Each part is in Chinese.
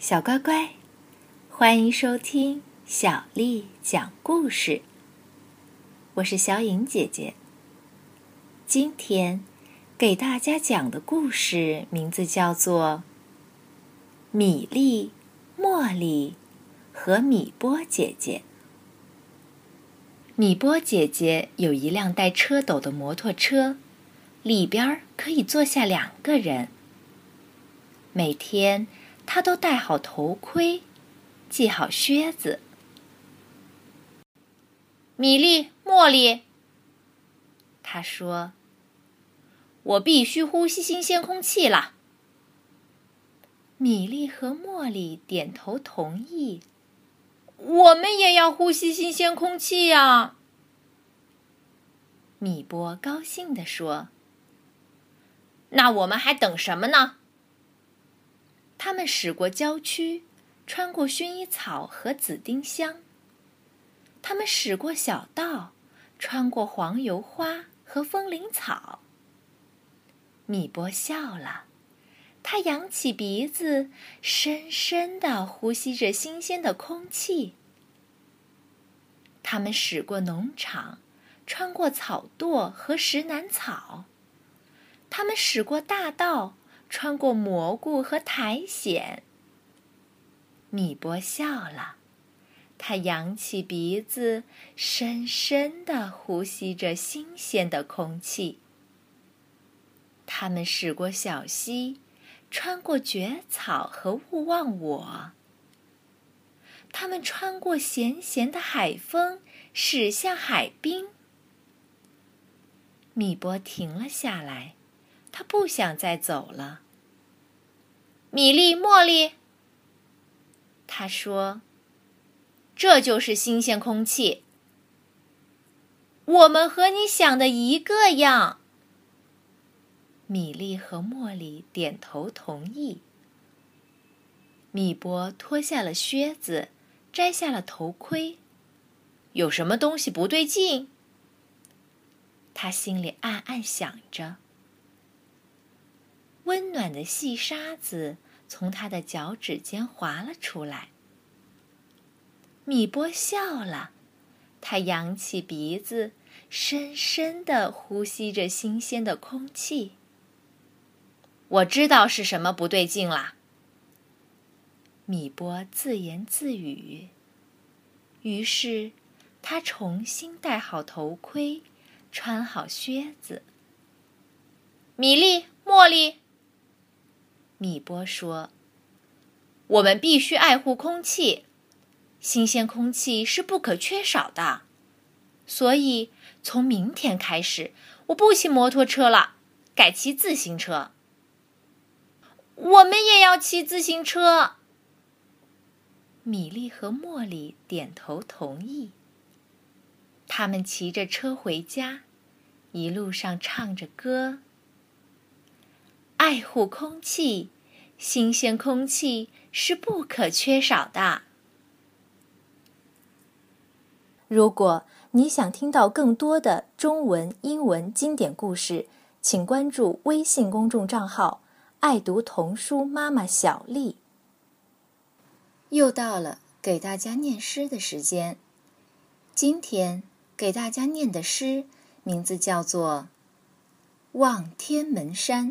小乖乖，欢迎收听小丽讲故事。我是小颖姐姐。今天给大家讲的故事名字叫做《米粒、茉莉和米波姐姐》。米波姐姐有一辆带车斗的摩托车，里边可以坐下两个人。每天。他都戴好头盔，系好靴子。米莉、茉莉，他说：“我必须呼吸新鲜空气了。”米莉和茉莉点头同意。我们也要呼吸新鲜空气呀！米波高兴地说：“那我们还等什么呢？”他们驶过郊区，穿过薰衣草和紫丁香。他们驶过小道，穿过黄油花和风铃草。米波笑了，他扬起鼻子，深深的呼吸着新鲜的空气。他们驶过农场，穿过草垛和石楠草。他们驶过大道。穿过蘑菇和苔藓，米波笑了，他扬起鼻子，深深的呼吸着新鲜的空气。他们驶过小溪，穿过蕨草和勿忘我。他们穿过咸咸的海风，驶向海滨。米波停了下来。不想再走了。米莉、茉莉，他说：“这就是新鲜空气。”我们和你想的一个样。米莉和茉莉点头同意。米波脱下了靴子，摘下了头盔。有什么东西不对劲？他心里暗暗想着。温暖的细沙子从他的脚趾间滑了出来。米波笑了，他扬起鼻子，深深的呼吸着新鲜的空气。我知道是什么不对劲啦。米波自言自语。于是，他重新戴好头盔，穿好靴子。米莉、茉莉。米波说：“我们必须爱护空气，新鲜空气是不可缺少的。所以，从明天开始，我不骑摩托车了，改骑自行车。我们也要骑自行车。”米莉和茉莉点头同意。他们骑着车回家，一路上唱着歌。爱护空气，新鲜空气是不可缺少的。如果你想听到更多的中文、英文经典故事，请关注微信公众账号“爱读童书妈妈小丽”。又到了给大家念诗的时间，今天给大家念的诗名字叫做《望天门山》。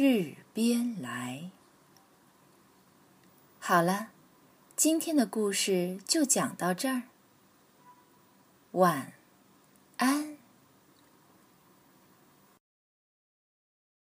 日边来。好了，今天的故事就讲到这儿。晚安。